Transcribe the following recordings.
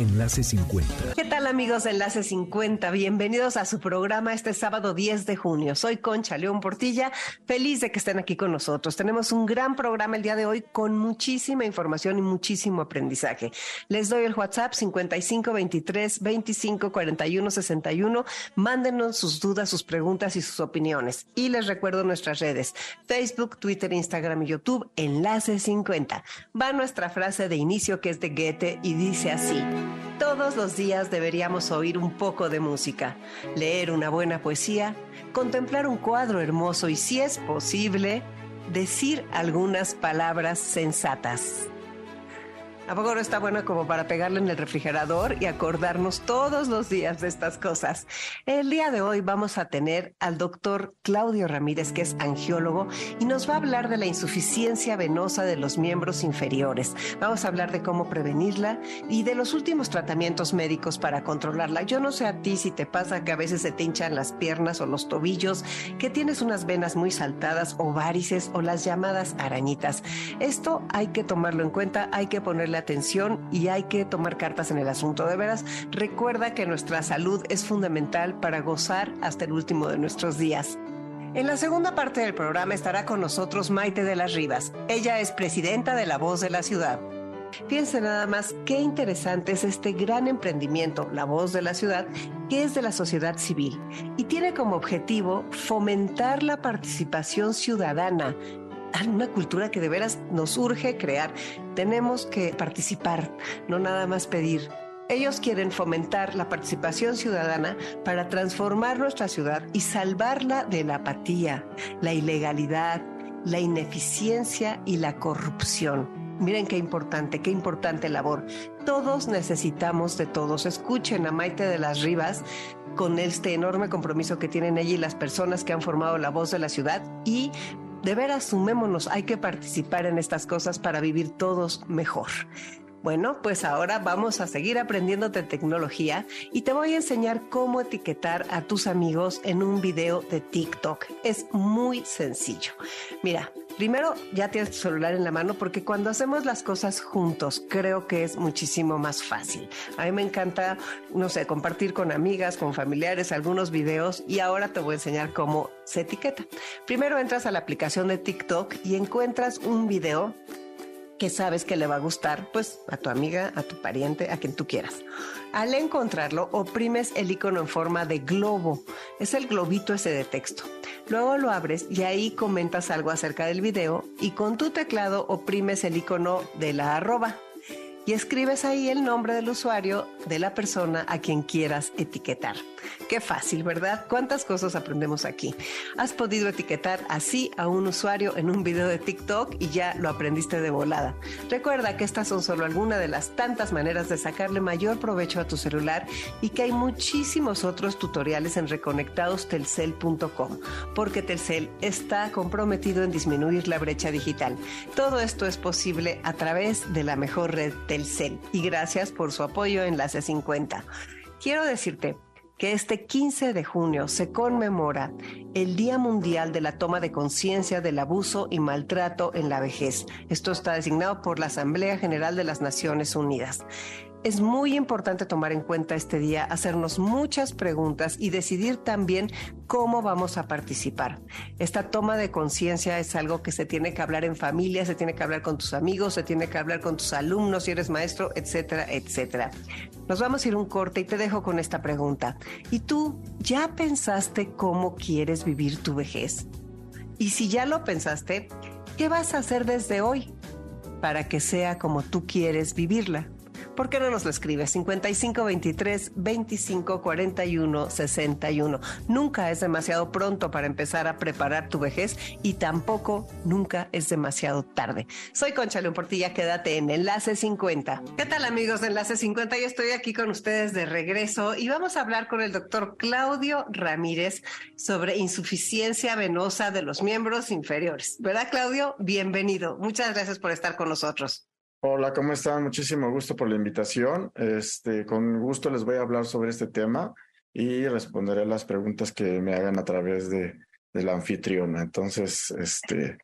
Enlace 50. ¿Qué tal amigos de Enlace 50? Bienvenidos a su programa este sábado 10 de junio. Soy Concha León Portilla, feliz de que estén aquí con nosotros. Tenemos un gran programa el día de hoy con muchísima información y muchísimo aprendizaje. Les doy el WhatsApp 55 23 25 41 61. Mándenos sus dudas, sus preguntas y sus opiniones. Y les recuerdo nuestras redes, Facebook, Twitter, Instagram y YouTube, Enlace 50. Va nuestra frase de inicio que es de Goethe y dice así. Todos los días deberíamos oír un poco de música, leer una buena poesía, contemplar un cuadro hermoso y, si es posible, decir algunas palabras sensatas. ¿A poco no está bueno como para pegarle en el refrigerador y acordarnos todos los días de estas cosas? El día de hoy vamos a tener al doctor Claudio Ramírez, que es angiólogo, y nos va a hablar de la insuficiencia venosa de los miembros inferiores. Vamos a hablar de cómo prevenirla y de los últimos tratamientos médicos para controlarla. Yo no sé a ti si te pasa que a veces se te hinchan las piernas o los tobillos, que tienes unas venas muy saltadas o varices o las llamadas arañitas. Esto hay que tomarlo en cuenta, hay que ponerle atención y hay que tomar cartas en el asunto. De veras, recuerda que nuestra salud es fundamental para gozar hasta el último de nuestros días. En la segunda parte del programa estará con nosotros Maite de las Rivas. Ella es presidenta de La Voz de la Ciudad. Fíjense nada más qué interesante es este gran emprendimiento, La Voz de la Ciudad, que es de la sociedad civil y tiene como objetivo fomentar la participación ciudadana una cultura que de veras nos urge crear. Tenemos que participar, no nada más pedir. Ellos quieren fomentar la participación ciudadana para transformar nuestra ciudad y salvarla de la apatía, la ilegalidad, la ineficiencia y la corrupción. Miren qué importante, qué importante labor. Todos necesitamos de todos. Escuchen a Maite de las Rivas con este enorme compromiso que tienen ella y las personas que han formado la voz de la ciudad y de veras sumémonos, hay que participar en estas cosas para vivir todos mejor. Bueno, pues ahora vamos a seguir aprendiendo de tecnología y te voy a enseñar cómo etiquetar a tus amigos en un video de TikTok. Es muy sencillo. Mira, primero ya tienes tu celular en la mano porque cuando hacemos las cosas juntos creo que es muchísimo más fácil. A mí me encanta, no sé, compartir con amigas, con familiares algunos videos y ahora te voy a enseñar cómo se etiqueta. Primero entras a la aplicación de TikTok y encuentras un video que sabes que le va a gustar, pues a tu amiga, a tu pariente, a quien tú quieras. Al encontrarlo, oprimes el icono en forma de globo. Es el globito ese de texto. Luego lo abres y ahí comentas algo acerca del video y con tu teclado oprimes el icono de la arroba y escribes ahí el nombre del usuario de la persona a quien quieras etiquetar. Qué fácil, ¿verdad? ¿Cuántas cosas aprendemos aquí? Has podido etiquetar así a un usuario en un video de TikTok y ya lo aprendiste de volada. Recuerda que estas son solo algunas de las tantas maneras de sacarle mayor provecho a tu celular y que hay muchísimos otros tutoriales en reconectadostelcel.com, porque Telcel está comprometido en disminuir la brecha digital. Todo esto es posible a través de la mejor red Y gracias por su apoyo en la C50. Quiero decirte que este 15 de junio se conmemora el Día Mundial de la Toma de Conciencia del Abuso y Maltrato en la Vejez. Esto está designado por la Asamblea General de las Naciones Unidas. Es muy importante tomar en cuenta este día, hacernos muchas preguntas y decidir también cómo vamos a participar. Esta toma de conciencia es algo que se tiene que hablar en familia, se tiene que hablar con tus amigos, se tiene que hablar con tus alumnos si eres maestro, etcétera, etcétera. Nos vamos a ir un corte y te dejo con esta pregunta. ¿Y tú ya pensaste cómo quieres vivir tu vejez? Y si ya lo pensaste, ¿qué vas a hacer desde hoy para que sea como tú quieres vivirla? ¿Por qué no nos lo escribes? 5523 2541 61. Nunca es demasiado pronto para empezar a preparar tu vejez y tampoco nunca es demasiado tarde. Soy Concha León Portilla, quédate en Enlace 50. ¿Qué tal amigos de Enlace 50? Yo estoy aquí con ustedes de regreso y vamos a hablar con el doctor Claudio Ramírez sobre insuficiencia venosa de los miembros inferiores. ¿Verdad Claudio? Bienvenido. Muchas gracias por estar con nosotros. Hola, ¿cómo están? Muchísimo gusto por la invitación. Este, con gusto les voy a hablar sobre este tema y responderé las preguntas que me hagan a través de, de la anfitriona. Entonces, este,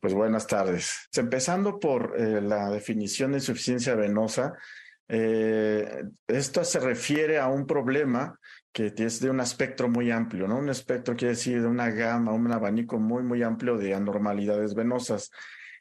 pues buenas tardes. Empezando por eh, la definición de insuficiencia venosa, eh, esto se refiere a un problema que es de un espectro muy amplio, ¿no? Un espectro quiere decir de una gama, un abanico muy, muy amplio de anormalidades venosas.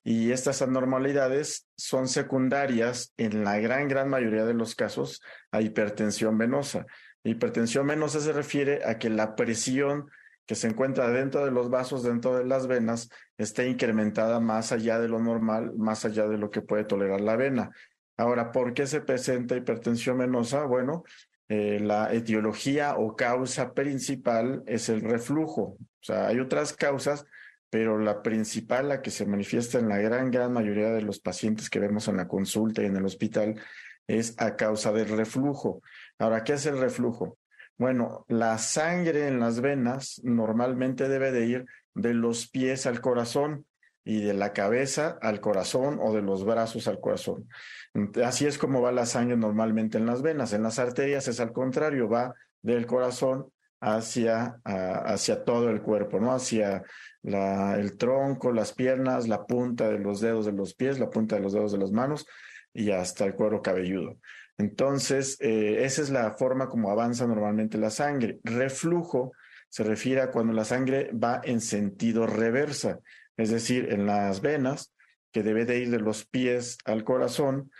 Y estas anormalidades son secundarias en la gran, gran mayoría de los casos a hipertensión venosa. Hipertensión venosa se refiere a que la presión que se encuentra dentro de los vasos, dentro de las venas, esté incrementada más allá de lo normal, más allá de lo que puede tolerar la vena. Ahora, ¿por qué se presenta hipertensión venosa? Bueno, eh, la etiología o causa principal es el reflujo. O sea, hay otras causas, pero la principal, la que se manifiesta en la gran, gran mayoría de los pacientes que vemos en la consulta y en el hospital, es a causa del reflujo. Ahora, ¿qué es el reflujo? Bueno, la sangre en las venas normalmente debe de ir de los pies al corazón y de la cabeza al corazón o de los brazos al corazón. Así es como va la sangre normalmente en las venas. En las arterias es al contrario, va del corazón hacia, hacia todo el cuerpo, ¿no? Hacia el tronco, las piernas, la punta de los dedos de los pies, la punta de los dedos de las manos y hasta el cuero cabelludo. Entonces, eh, esa es la forma como avanza normalmente la sangre. Reflujo se refiere a cuando la sangre va en sentido reversa, es decir, en las venas, que debe de ir de los pies al corazón,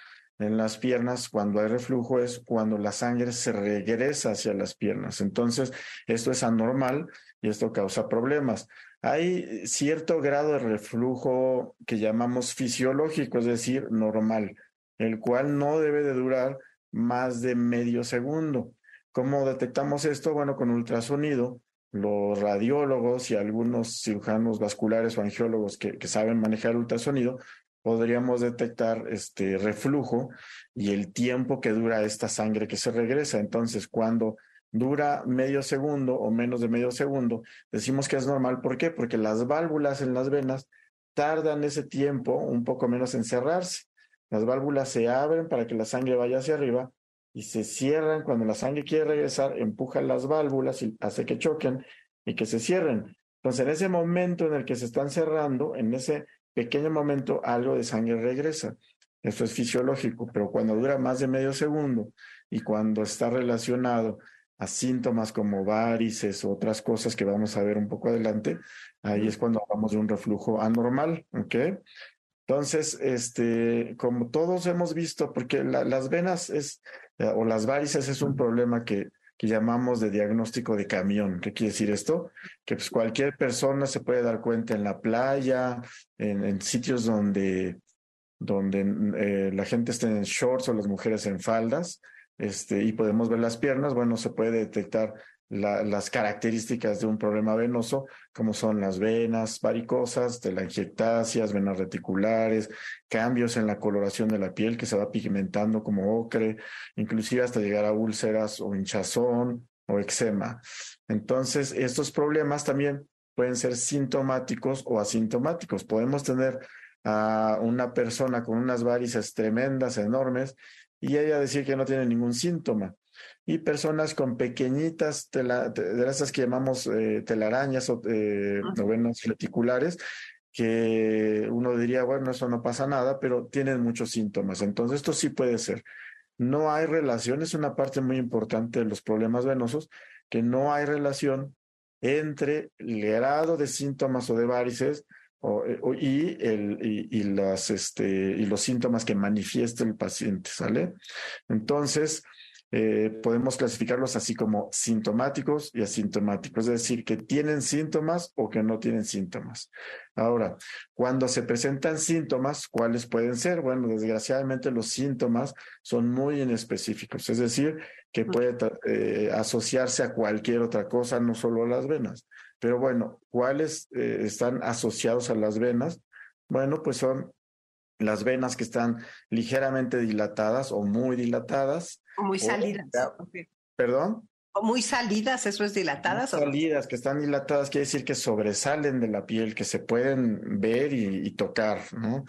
en las piernas, cuando hay reflujo, es cuando la sangre se regresa hacia las piernas. Entonces, esto es anormal y esto causa problemas. Hay cierto grado de reflujo que llamamos fisiológico, es decir, normal, el cual no debe de durar más de medio segundo. ¿Cómo detectamos esto? Bueno, con ultrasonido, los radiólogos y algunos cirujanos vasculares o angiólogos que, que saben manejar ultrasonido podríamos detectar este reflujo y el tiempo que dura esta sangre que se regresa. Entonces, cuando dura medio segundo o menos de medio segundo, decimos que es normal. ¿Por qué? Porque las válvulas en las venas tardan ese tiempo un poco menos en cerrarse. Las válvulas se abren para que la sangre vaya hacia arriba y se cierran cuando la sangre quiere regresar, empuja las válvulas y hace que choquen y que se cierren. Entonces, en ese momento en el que se están cerrando, en ese pequeño momento algo de sangre regresa. Esto es fisiológico, pero cuando dura más de medio segundo y cuando está relacionado a síntomas como varices o otras cosas que vamos a ver un poco adelante, ahí es cuando hablamos de un reflujo anormal, ¿ok? Entonces, este, como todos hemos visto, porque las venas es, eh, o las varices es un problema que que llamamos de diagnóstico de camión. ¿Qué quiere decir esto? Que pues cualquier persona se puede dar cuenta en la playa, en, sitios donde, donde eh, la gente está en shorts o las mujeres en faldas, este, y podemos ver las piernas, bueno, se puede detectar las características de un problema venoso, como son las venas varicosas, telangiectasias, venas reticulares, cambios en la coloración de la piel que se va pigmentando como ocre, inclusive hasta llegar a úlceras o hinchazón o eczema. Entonces, estos problemas también pueden ser sintomáticos o asintomáticos. Podemos tener a una persona con unas varices tremendas, enormes, y ella decir que no tiene ningún síntoma y personas con pequeñitas de esas que llamamos eh, telarañas o eh, venas reticulares, que uno diría, bueno, eso no pasa nada, pero tienen muchos síntomas. Entonces, esto sí puede ser. No hay relación, es una parte muy importante de los problemas venosos, que no hay relación entre el grado de síntomas o de varices eh, y, el, y, las, este, y los síntomas que manifiesta el paciente, ¿sale? Entonces, eh, podemos clasificarlos así como sintomáticos y asintomáticos, es decir, que tienen síntomas o que no tienen síntomas. Ahora, cuando se presentan síntomas, ¿cuáles pueden ser? Bueno, desgraciadamente los síntomas son muy inespecíficos, es decir, que puede eh, asociarse a cualquier otra cosa, no solo a las venas. Pero bueno, ¿cuáles eh, están asociados a las venas? Bueno, pues son las venas que están ligeramente dilatadas o muy dilatadas. O muy salidas. ¿Perdón? O muy salidas, eso es dilatadas. Muy salidas, que están dilatadas, quiere decir que sobresalen de la piel, que se pueden ver y, tocar, ¿no?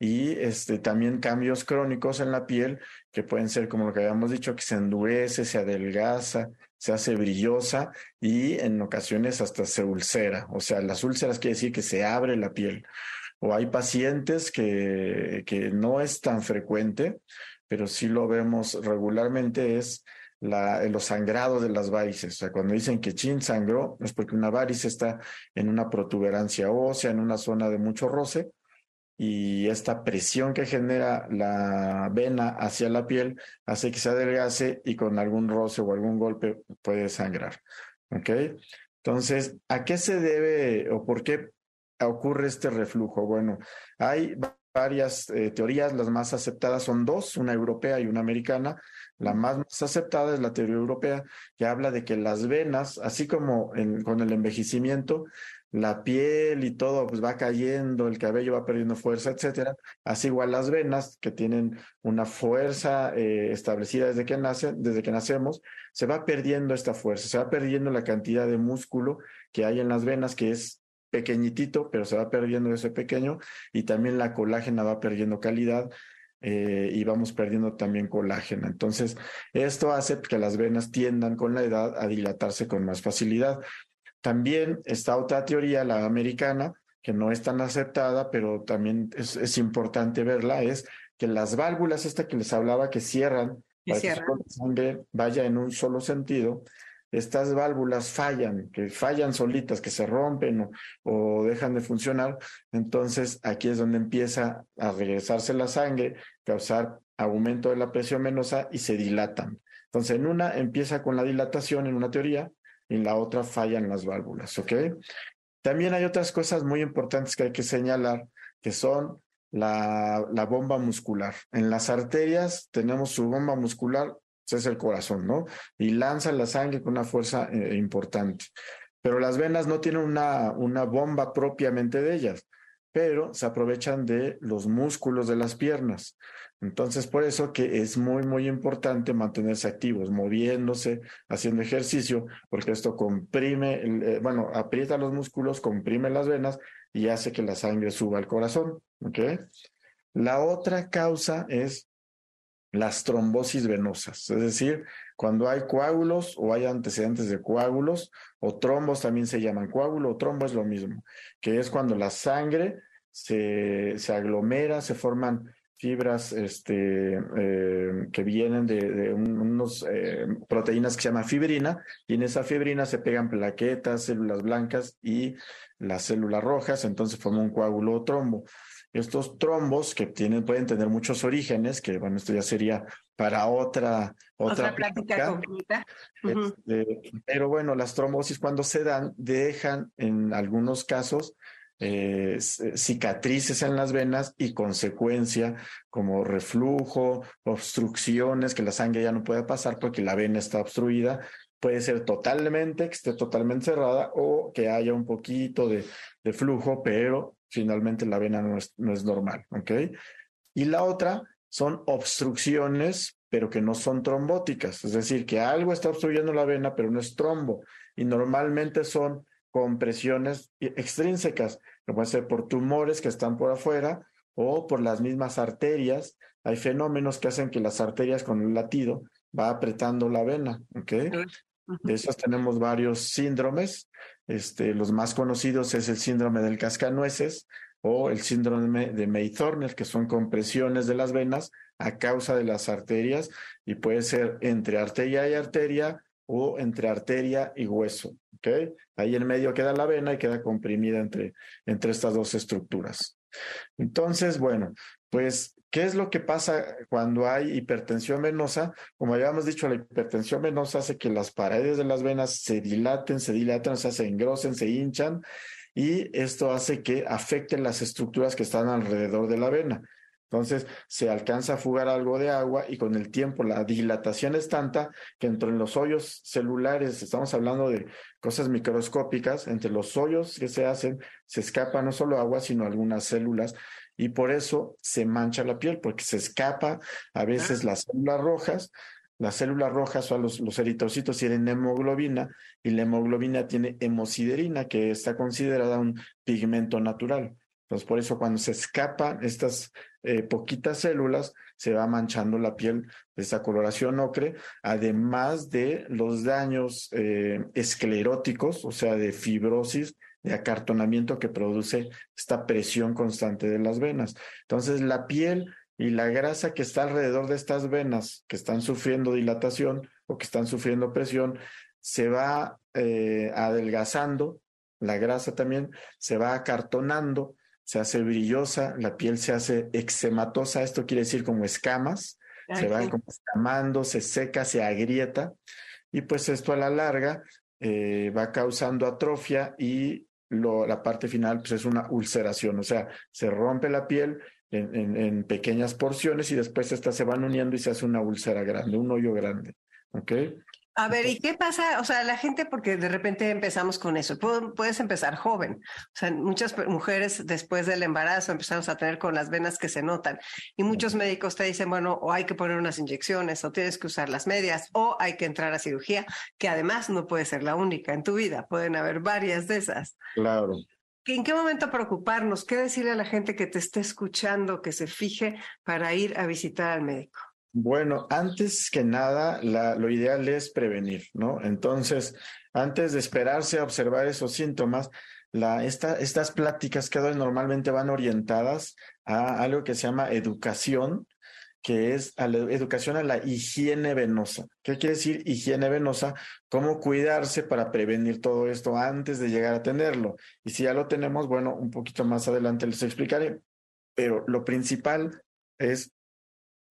Y este, también cambios crónicos en la piel, que pueden ser como lo que habíamos dicho, que se endurece, se adelgaza, se hace brillosa y en ocasiones hasta se ulcera. O sea, las úlceras quiere decir que se abre la piel o hay pacientes que, que no es tan frecuente, pero sí lo vemos regularmente, es la, los sangrados de las varices. O sea, cuando dicen que chin sangró, es porque una varice está en una protuberancia ósea, en una zona de mucho roce, y esta presión que genera la vena hacia la piel hace que se adelgace y con algún roce o algún golpe puede sangrar. ¿Ok? Entonces, ¿a qué se debe o por qué ocurre este reflujo? Bueno, hay varias eh, teorías, las más aceptadas son dos, una europea y una americana. La más, aceptada es la teoría europea, que habla de que las venas, así como con el envejecimiento, la piel y todo pues va cayendo, el cabello va perdiendo fuerza, etcétera. Así igual las venas que tienen una fuerza eh, establecida desde que nacen, desde que nacemos, se va perdiendo esta fuerza, se va perdiendo la cantidad de músculo que hay en las venas, que es pequeñitito, pero se va perdiendo ese pequeño, y también la colágena va perdiendo calidad. Eh, y vamos perdiendo también colágeno. Entonces, esto hace que las venas tiendan con la edad a dilatarse con más facilidad. También está otra teoría, la americana, que no es tan aceptada, pero también es, importante verla, es que las válvulas, esta que les hablaba, que cierran, para que la sangre vaya en un solo sentido, estas válvulas fallan, que fallan solitas, que se rompen o, dejan de funcionar, entonces aquí es donde empieza a regresarse la sangre, causar aumento de la presión venosa y se dilatan. Entonces, en una empieza con la dilatación, en una teoría, y en la otra fallan las válvulas, ¿ok? También hay otras cosas muy importantes que hay que señalar, que son la, la bomba muscular. En las arterias tenemos su bomba muscular es el corazón, ¿no? Y lanza la sangre con una fuerza eh, importante. Pero las venas no tienen una, una bomba propiamente de ellas, pero se aprovechan de los músculos de las piernas. Entonces, por eso que es muy, muy importante mantenerse activos, moviéndose, haciendo ejercicio, porque esto comprime, eh, bueno, aprieta los músculos, comprime las venas y hace que la sangre suba al corazón. ¿Ok? La otra causa es las trombosis venosas, es decir, cuando hay coágulos o hay antecedentes de coágulos o trombos también se llaman coágulo o trombo es lo mismo, que es cuando la sangre se, se aglomera, se forman fibras este, eh, que vienen de, unos eh, proteínas que se llaman fibrina y en esa fibrina se pegan plaquetas, células blancas y las células rojas, entonces forma un coágulo o trombo. Estos trombos que tienen, pueden tener muchos orígenes, que bueno, esto ya sería para otra, otra, práctica completa. Este, pero bueno, las trombosis cuando se dan dejan en algunos casos eh, cicatrices en las venas y consecuencia como reflujo, obstrucciones, que la sangre ya no puede pasar porque la vena está obstruida. Puede ser totalmente, que esté totalmente cerrada o que haya un poquito de, de flujo, pero finalmente la vena no es, no es normal, ¿ok? Y la otra son obstrucciones, pero que no son trombóticas, es decir, que algo está obstruyendo la vena, pero no es trombo, y normalmente son compresiones extrínsecas, que pueden ser por tumores que están por afuera o por las mismas arterias. Hay fenómenos que hacen que las arterias con el latido va apretando la vena, ¿ok? De esos tenemos varios síndromes. Este, los más conocidos es el síndrome del cascanueces o el síndrome de May-Thorner, que son compresiones de las venas a causa de las arterias y puede ser entre arteria y arteria o entre arteria y hueso. ¿okay? Ahí en medio queda la vena y queda comprimida entre, entre estas dos estructuras. Entonces, bueno, pues ¿qué es lo que pasa cuando hay hipertensión venosa? Como habíamos dicho, la hipertensión venosa hace que las paredes de las venas se dilaten, se dilaten, o sea, se engrosen, se hinchan, y esto hace que afecten las estructuras que están alrededor de la vena. Entonces se alcanza a fugar algo de agua y con el tiempo la dilatación es tanta que entre los hoyos celulares, estamos hablando de cosas microscópicas, entre los hoyos que se hacen se escapa no solo agua, sino algunas células y por eso se mancha la piel, porque se escapa a veces las células rojas. Las células rojas son los, los eritrocitos tienen hemoglobina y la hemoglobina tiene hemosiderina, que está considerada un pigmento natural. Entonces, por eso cuando se escapan estas eh, poquitas células, se va manchando la piel de esa coloración ocre, además de los daños eh, escleróticos, o sea, de fibrosis, de acartonamiento que produce esta presión constante de las venas. Entonces, la piel y la grasa que está alrededor de estas venas que están sufriendo dilatación o que están sufriendo presión, se va eh, adelgazando, la grasa también se va acartonando se hace brillosa, la piel se hace eczematosa, esto quiere decir como escamas, se va como escamando, se seca, se agrieta, y pues esto a la larga eh, va causando atrofia y la parte final pues es una ulceración, o sea, se rompe la piel en, en pequeñas porciones y después estas se van uniendo y se hace una úlcera grande, un hoyo grande. ¿Ok? A ver, ¿y qué pasa? O sea, la gente, porque de repente empezamos con eso, puedes empezar joven. O sea, muchas mujeres después del embarazo empezamos a tener con las venas que se notan. Y muchos médicos te dicen, bueno, o hay que poner unas inyecciones, o tienes que usar las medias, o hay que entrar a cirugía, que además no puede ser la única en tu vida. Pueden haber varias de esas. Claro. ¿En qué momento preocuparnos? ¿Qué decirle a la gente que te esté escuchando, que se fije para ir a visitar al médico? Bueno, antes que nada, lo ideal es prevenir, ¿no? Entonces, antes de esperarse a observar esos síntomas, estas pláticas que normalmente van orientadas a algo que se llama educación, que es educación a la higiene venosa. ¿Qué quiere decir higiene venosa? Cómo cuidarse para prevenir todo esto antes de llegar a tenerlo. Y si ya lo tenemos, bueno, un poquito más adelante les explicaré. Pero lo principal es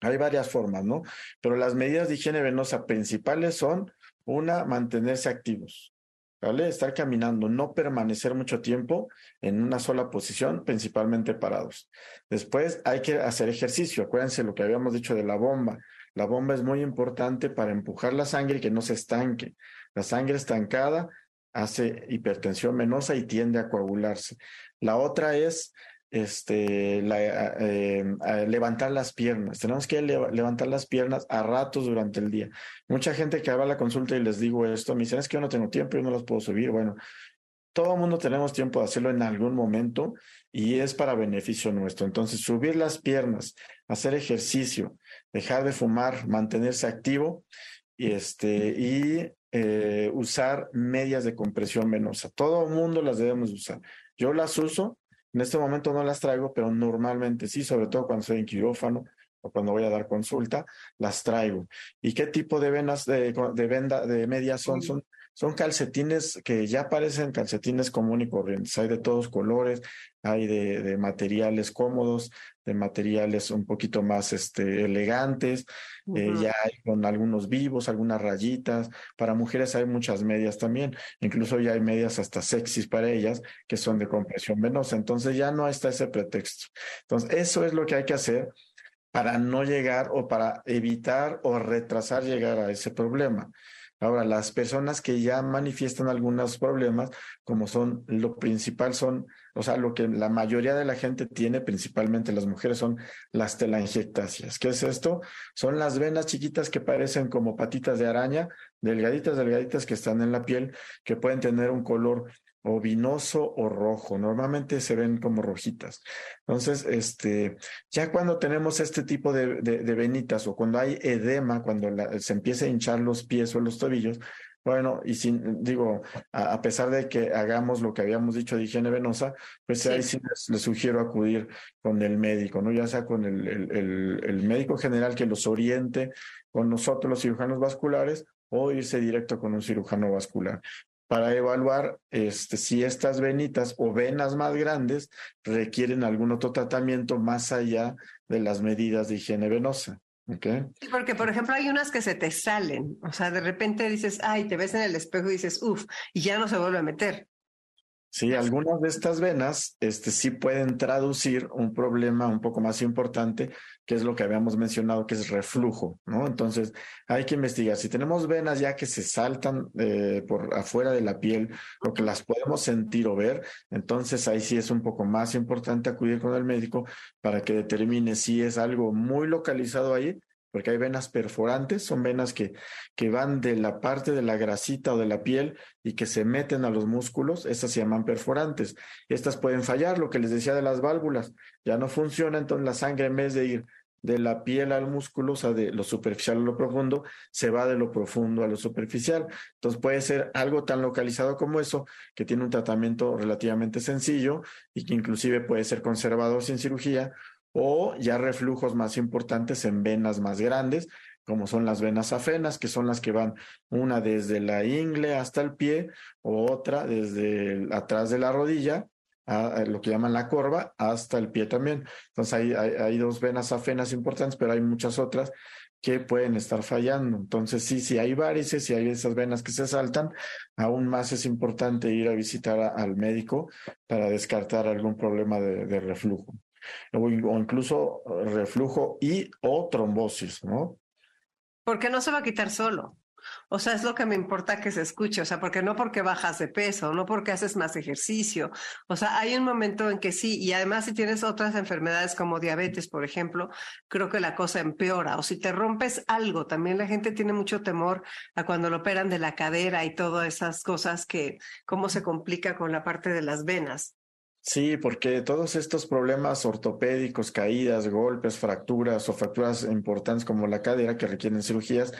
hay varias formas, ¿no? Pero las medidas de higiene venosa principales son, una, mantenerse activos, ¿vale? Estar caminando, no permanecer mucho tiempo en una sola posición, principalmente parados. Después hay que hacer ejercicio. Acuérdense lo que habíamos dicho de la bomba. La bomba es muy importante para empujar la sangre y que no se estanque. La sangre estancada hace hipertensión venosa y tiende a coagularse. La otra es este, eh, levantar las piernas. Tenemos que levantar las piernas a ratos durante el día. Mucha gente que va a la consulta y les digo esto, me dicen, es que yo no tengo tiempo, yo no las puedo subir. Bueno, todo el mundo tenemos tiempo de hacerlo en algún momento y es para beneficio nuestro. Entonces, subir las piernas, hacer ejercicio, dejar de fumar, mantenerse activo y, este, y eh, usar medias de compresión venosa. Todo el mundo las debemos usar. Yo las uso en este momento no las traigo, pero normalmente sí, sobre todo cuando estoy en quirófano o cuando voy a dar consulta, las traigo. ¿Y qué tipo de venas de, de venda de medias son? Son son calcetines que ya parecen calcetines común y corrientes. Hay de todos colores, hay de, materiales cómodos, de materiales un poquito más este, elegantes, eh, ya hay con algunos vivos, algunas rayitas. Para mujeres hay muchas medias también, incluso ya hay medias hasta sexys para ellas que son de compresión venosa. Entonces ya no está ese pretexto. Entonces, eso es lo que hay que hacer para no llegar o para evitar o retrasar llegar a ese problema. Ahora, las personas que ya manifiestan algunos problemas, como son, lo principal son, o sea, lo que la mayoría de la gente tiene, principalmente las mujeres, son las telangiectasias. ¿Qué es esto? Son las venas chiquitas que parecen como patitas de araña, delgaditas, delgaditas que están en la piel, que pueden tener un color o vinoso o rojo. Normalmente se ven como rojitas. Entonces, este, ya cuando tenemos este tipo de, de, venitas o cuando hay edema, cuando se empieza a hinchar los pies o los tobillos, bueno, y sin, digo, a, pesar de que hagamos lo que habíamos dicho de higiene venosa, pues ahí sí les, sugiero acudir con el médico, ¿no? Ya sea con el, el, el médico general que los oriente, con nosotros los cirujanos vasculares, o irse directo con un cirujano vascular. para evaluar este, si estas venitas o venas más grandes requieren algún otro tratamiento más allá de las medidas de higiene venosa. Porque, por ejemplo, hay unas que se te salen. O sea, de repente dices, ay, te ves en el espejo y dices, uff, y ya no se vuelve a meter. Sí, algunas de estas venas este, sí pueden traducir un problema un poco más importante, que es lo que habíamos mencionado, que es reflujo, ¿no? Entonces, hay que investigar. Si tenemos venas ya que se saltan eh, por afuera de la piel o que las podemos sentir o ver, entonces ahí sí es un poco más importante acudir con el médico para que determine si es algo muy localizado ahí porque hay venas perforantes, son venas que, que van de la parte de la grasita o de la piel y que se meten a los músculos, estas se llaman perforantes. Estas pueden fallar, lo que les decía de las válvulas, ya no funciona, entonces la sangre en vez de ir de la piel al músculo, o sea, de lo superficial a lo profundo, se va de lo profundo a lo superficial. Entonces puede ser algo tan localizado como eso, que tiene un tratamiento relativamente sencillo y que inclusive puede ser conservado sin cirugía, o ya reflujos más importantes en venas más grandes, como son las venas afenas, que son las que van una desde la ingle hasta el pie, o otra desde atrás de la rodilla, a, lo que llaman la corva, hasta el pie también. Entonces hay, dos venas afenas importantes, pero hay muchas otras que pueden estar fallando. Entonces, sí, si hay varices, si hay esas venas que se saltan, aún más es importante ir a visitar al médico para descartar algún problema de reflujo o, incluso reflujo y o trombosis, ¿no? Porque no se va a quitar solo. O sea, es lo que me importa que se escuche, o sea, porque no porque bajas de peso, no porque haces más ejercicio. O sea, hay un momento en que sí, y además si tienes otras enfermedades como diabetes, por ejemplo, creo que la cosa empeora. O si te rompes algo, también la gente tiene mucho temor a cuando lo operan de la cadera y todas esas cosas que, cómo se complica con la parte de las venas. Sí, porque todos estos problemas ortopédicos, caídas, golpes, fracturas o fracturas importantes como la cadera que requieren cirugías,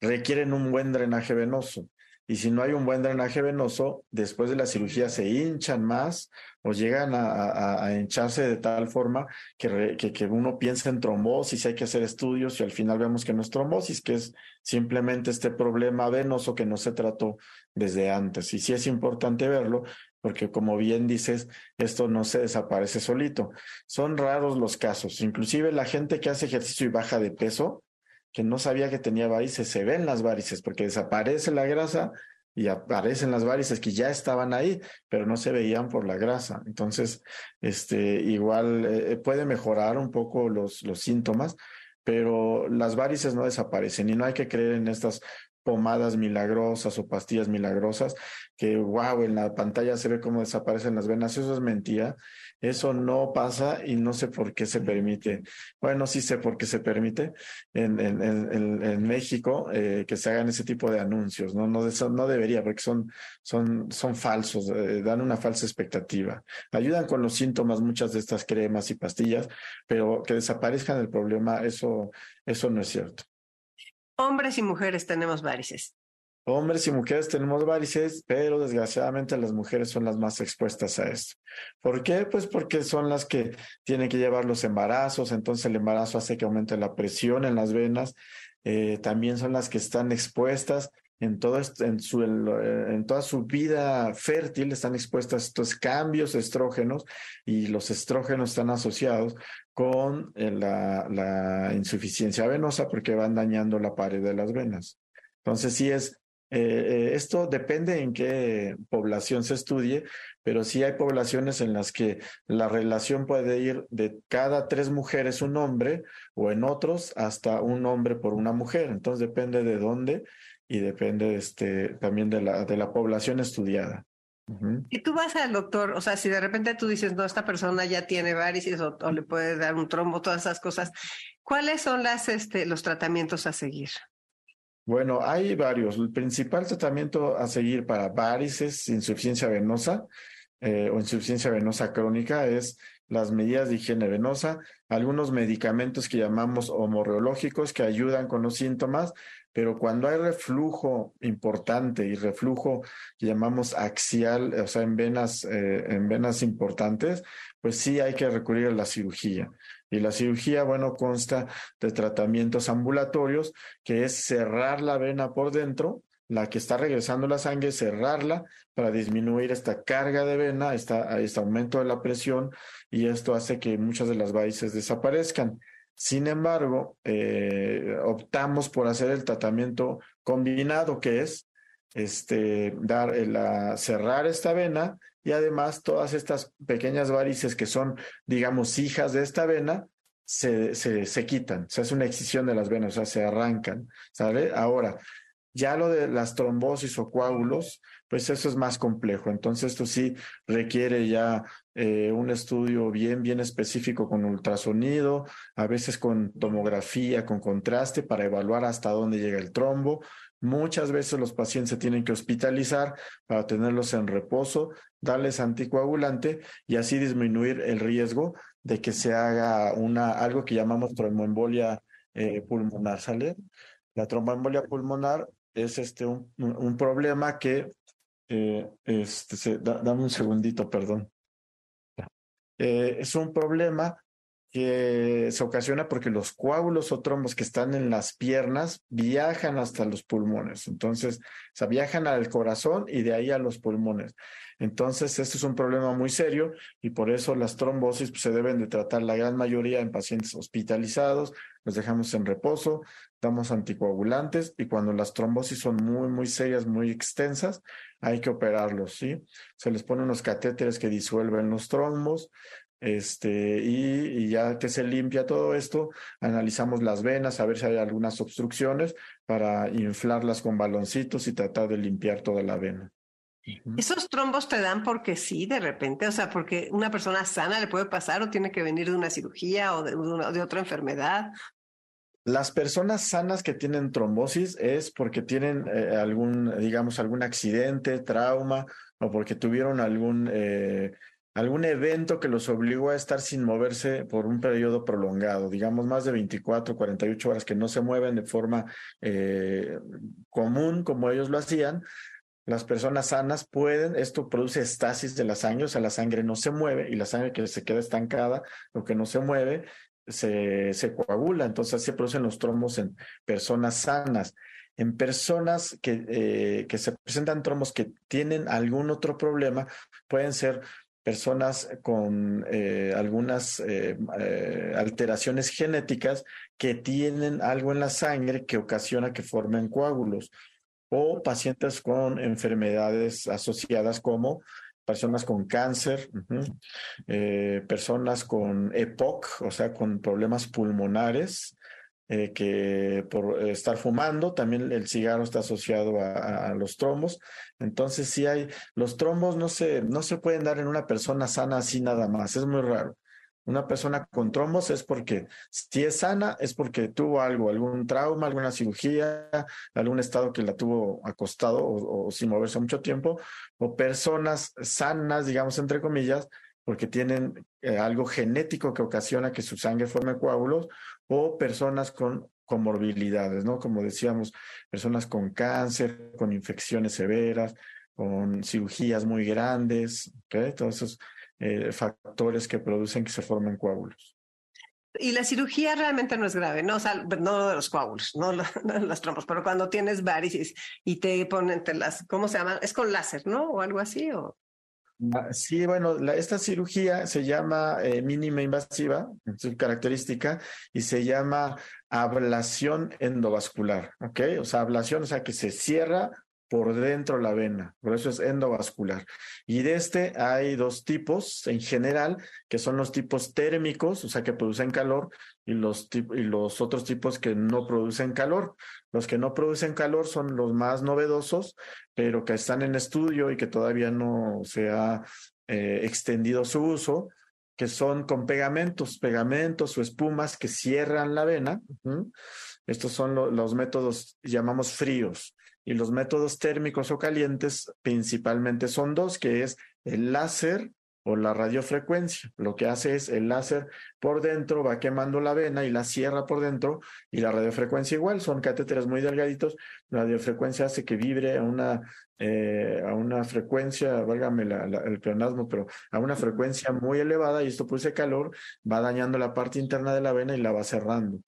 requieren un buen drenaje venoso. Y si no hay un buen drenaje venoso, después de la cirugía se hinchan más o llegan a, hincharse de tal forma que, que, uno piensa en trombosis, hay que hacer estudios y al final vemos que no es trombosis, que es simplemente este problema venoso que no se trató desde antes. Y sí es importante verlo porque como bien dices, esto no se desaparece solito. Son raros los casos, inclusive la gente que hace ejercicio y baja de peso, que no sabía que tenía varices, se ven las varices porque desaparece la grasa y aparecen las varices que ya estaban ahí, pero no se veían por la grasa. Entonces, este, igual eh, puede mejorar un poco los, los síntomas, pero las varices no desaparecen y no hay que creer en estas pomadas milagrosas o pastillas milagrosas, que wow, en la pantalla se ve cómo desaparecen las venas, eso es mentira, eso no pasa y no sé por qué se permite. Bueno, sí sé por qué se permite en, en, en, México eh, que se hagan ese tipo de anuncios, no, no, no debería, porque son, son, son falsos, eh, dan una falsa expectativa. Ayudan con los síntomas muchas de estas cremas y pastillas, pero que desaparezcan el problema, eso, eso no es cierto. Hombres y mujeres tenemos varices. Hombres y mujeres tenemos varices, pero desgraciadamente las mujeres son las más expuestas a esto. ¿Por qué? Pues porque son las que tienen que llevar los embarazos, entonces el embarazo hace que aumente la presión en las venas, eh, también son las que están expuestas en, todo en, su, en toda su vida fértil, están expuestas a estos cambios estrógenos y los estrógenos están asociados con eh, la, insuficiencia venosa porque van dañando la pared de las venas. Entonces, sí es, eh, eh, esto depende en qué población se estudie, pero sí hay poblaciones en las que la relación puede ir de cada tres mujeres un hombre o en otros hasta un hombre por una mujer. Entonces, depende de dónde y depende este, también de la, de la población estudiada. Y tú vas al doctor, o sea, si de repente tú dices, no, esta persona ya tiene varices o, o le puede dar un trombo, todas esas cosas, ¿cuáles son las, este, los tratamientos a seguir? Bueno, hay varios. El principal tratamiento a seguir para varices, insuficiencia venosa eh, o insuficiencia venosa crónica es las medidas de higiene venosa, algunos medicamentos que llamamos homorreológicos que ayudan con los síntomas, pero cuando hay reflujo importante y reflujo que llamamos axial, o sea, en venas, eh, en venas importantes, pues sí hay que recurrir a la cirugía. Y la cirugía, bueno, consta de tratamientos ambulatorios, que es cerrar la vena por dentro la que está regresando la sangre, cerrarla para disminuir esta carga de vena, esta, este aumento de la presión y esto hace que muchas de las varices desaparezcan. Sin embargo, eh, optamos por hacer el tratamiento combinado, que es este, dar, la, cerrar esta vena y además todas estas pequeñas varices que son, digamos, hijas de esta vena, se, se, se quitan, se hace una excisión de las venas, o sea, se arrancan. Ahora, ya lo de las trombosis o coágulos, pues eso es más complejo. Entonces, esto sí requiere ya eh, un estudio bien, bien específico con ultrasonido, a veces con tomografía, con contraste, para evaluar hasta dónde llega el trombo. Muchas veces los pacientes se tienen que hospitalizar para tenerlos en reposo, darles anticoagulante y así disminuir el riesgo de que se haga una, algo que llamamos tromboembolia eh, pulmonar, ¿sale? La tromboembolia pulmonar es este un, un problema que, eh, este, se, dame un segundito, perdón. Eh, es un problema que se ocasiona porque los coágulos o trombos que están en las piernas viajan hasta los pulmones. Entonces, o sea, viajan al corazón y de ahí a los pulmones. Entonces, este es un problema muy serio y por eso las trombosis pues, se deben de tratar la gran mayoría en pacientes hospitalizados, los dejamos en reposo, damos anticoagulantes y cuando las trombosis son muy, muy serias, muy extensas, hay que operarlos, ¿sí? Se les pone unos catéteres que disuelven los trombos, este, y, ya que se limpia todo esto, analizamos las venas, a ver si hay algunas obstrucciones para inflarlas con baloncitos y tratar de limpiar toda la vena. ¿Esos trombos te dan porque sí, de repente? O sea, porque una persona sana le puede pasar o tiene que venir de una cirugía o de, de otra enfermedad. Las personas sanas que tienen trombosis es porque tienen eh, algún, digamos, algún accidente, trauma o porque tuvieron algún eh, algún evento que los obligó a estar sin moverse por un periodo prolongado, digamos más de 24, 48 horas que no se mueven de forma eh, común como ellos lo hacían, las personas sanas pueden, esto produce estasis de la sangre, o sea, la sangre no se mueve y la sangre que se queda estancada o que no se mueve, se, coagula, entonces se producen los trombos en personas sanas. En personas que, eh, que se presentan trombos que tienen algún otro problema, pueden ser personas con eh, algunas eh, alteraciones genéticas que tienen algo en la sangre que ocasiona que formen coágulos o pacientes con enfermedades asociadas como personas con cáncer, personas con EPOC, o sea, con problemas pulmonares, eh, que por estar fumando, también el cigarro está asociado a, los trombos. Entonces, sí hay, los trombos no se, no se pueden dar en una persona sana así nada más, es muy raro. Una persona con trombos es porque, si es sana, es porque tuvo algo, algún trauma, alguna cirugía, algún estado que la tuvo acostado o, sin moverse mucho tiempo, o personas sanas, digamos, entre comillas, porque tienen eh, algo genético que ocasiona que su sangre forme coágulos, o personas con comorbilidades, ¿no? Como decíamos, personas con cáncer, con infecciones severas, con cirugías muy grandes, ¿okay? todos esos eh, factores que producen que se formen coágulos. Y la cirugía realmente no es grave, no, o sea, no de los coágulos, no, de los trombos, pero cuando tienes varices y te ponen te las, ¿cómo se llama? Es con láser, ¿no? O algo así, o Ah, sí, bueno, esta cirugía se llama eh, mínima invasiva, su característica, y se llama ablación endovascular, ¿ok? O sea, ablación, o sea, que se cierra por dentro la vena, por eso es endovascular. Y de este hay dos tipos en general, que son los tipos térmicos, o sea, que producen calor, y los, y los otros tipos que no producen calor. Los que no producen calor son los más novedosos, pero que están en estudio y que todavía no se ha eh, extendido su uso, que son con pegamentos, pegamentos o espumas que cierran la vena. Estos son los métodos, llamamos fríos. Y los métodos térmicos o calientes principalmente son dos, que es el láser o la radiofrecuencia. Lo que hace es el láser por dentro va quemando la vena y la cierra por dentro y la radiofrecuencia igual, son catéteres muy delgaditos. La radiofrecuencia hace que vibre a una, eh, a una frecuencia, válgame el pleonasmo, pero a una frecuencia muy elevada y esto produce calor, va dañando la parte interna de la vena y la va cerrando.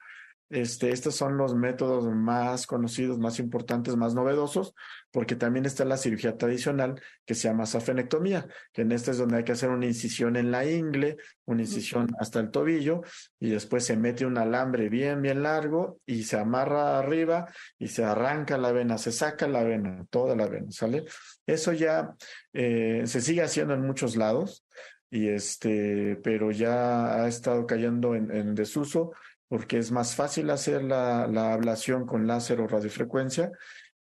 Este, estos son los métodos más conocidos, más importantes, más novedosos, porque también está la cirugía tradicional que se llama safenectomía, que en esta es donde hay que hacer una incisión en la ingle, una incisión hasta el tobillo, y después se mete un alambre bien, bien largo y se amarra arriba y se arranca la vena, se saca la vena, toda la vena, ¿sale? Eso ya eh, se sigue haciendo en muchos lados y este, pero ya ha estado cayendo en desuso porque es más fácil hacer la, la ablación con láser o radiofrecuencia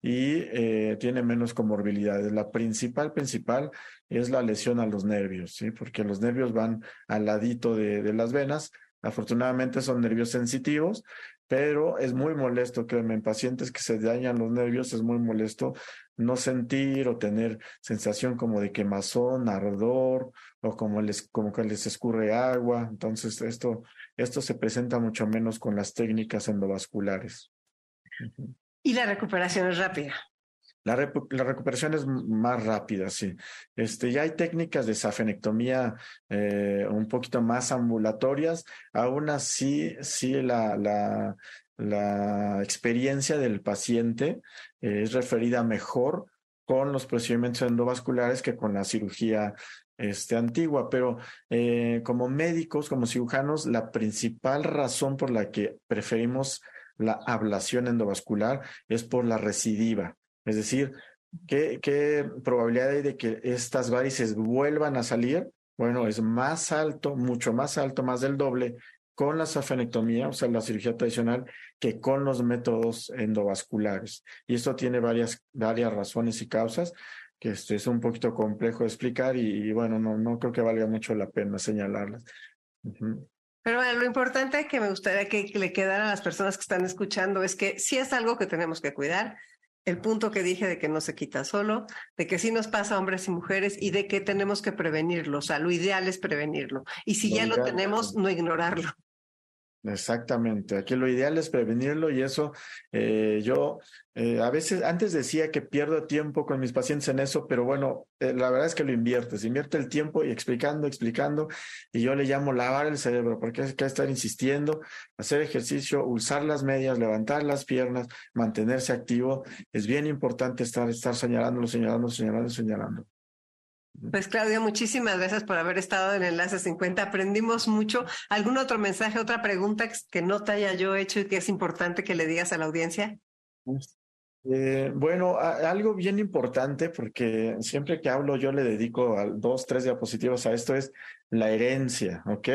y eh, tiene menos comorbilidades. La principal, principal es la lesión a los nervios, ¿sí? porque los nervios van al ladito de, de las venas. Afortunadamente son nervios sensitivos, pero es muy molesto, que en pacientes que se dañan los nervios es muy molesto no sentir o tener sensación como de quemazón, ardor o como, les, como que les escurre agua. Entonces, esto, esto se presenta mucho menos con las técnicas endovasculares. Y la recuperación es rápida. La, recuperación es más rápida, sí. Este, ya hay técnicas de safenectomía eh, un poquito más ambulatorias. Aún así, sí, la, la, la experiencia del paciente eh, es referida mejor con los procedimientos endovasculares que con la cirugía este, antigua, pero eh, como médicos, como cirujanos, la principal razón por la que preferimos la ablación endovascular es por la recidiva, es decir, ¿qué, probabilidad hay de que estas varices vuelvan a salir? Bueno, es más alto, mucho más alto, más del doble con la safenectomía, o sea, la cirugía tradicional, que con los métodos endovasculares. Y esto tiene varias, varias razones y causas que esto es un poquito complejo de explicar y, bueno, no, no creo que valga mucho la pena señalarlas. Pero bueno, lo importante que me gustaría que, le quedara a las personas que están escuchando es que sí es algo que tenemos que cuidar. El punto que dije de que no se quita solo, de que sí nos pasa a hombres y mujeres y de que tenemos que prevenirlo. O sea, lo ideal es prevenirlo. Y si ya lo tenemos, no ignorarlo. Exactamente, aquí lo ideal es prevenirlo y eso eh, yo eh, a veces antes decía que pierdo tiempo con mis pacientes en eso, pero bueno, eh, la verdad es que lo inviertes, invierte el tiempo y explicando, explicando y yo le llamo lavar el cerebro porque hay que estar insistiendo, hacer ejercicio, usar las medias, levantar las piernas, mantenerse activo, es bien importante estar, estar señalándolo, señalando, señalando, señalando. Pues Claudia, muchísimas gracias por haber estado en Enlace 50. Aprendimos mucho. ¿Algún otro mensaje, otra pregunta que no te haya yo hecho y que es importante que le digas a la audiencia? Pues, eh, bueno, algo bien importante, porque siempre que hablo yo le dedico a dos, tres diapositivas a esto, es la herencia, ¿ok?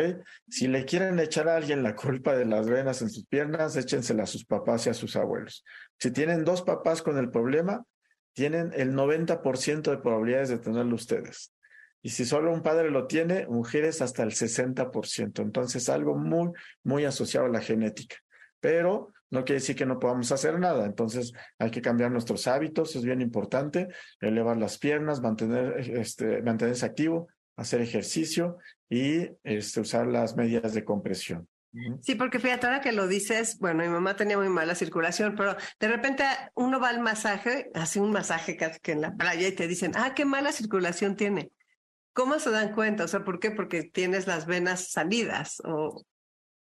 Si le quieren echar a alguien la culpa de las venas en sus piernas, échensela a sus papás y a sus abuelos. Si tienen dos papás con el problema, tienen el 90% de probabilidades de tenerlo ustedes. Y si solo un padre lo tiene, mujeres hasta el 60%. Entonces, algo muy, muy asociado a la genética. Pero no quiere decir que no podamos hacer nada. Entonces, hay que cambiar nuestros hábitos, es bien importante, elevar las piernas, mantener, este, mantenerse activo, hacer ejercicio y este, usar las medidas de compresión. Sí, porque fíjate, ahora que lo dices, bueno, mi mamá tenía muy mala circulación, pero de repente uno va al masaje, hace un masaje que en la playa y te dicen, ah, qué mala circulación tiene. ¿Cómo se dan cuenta? O sea, ¿por qué? Porque tienes las venas salidas o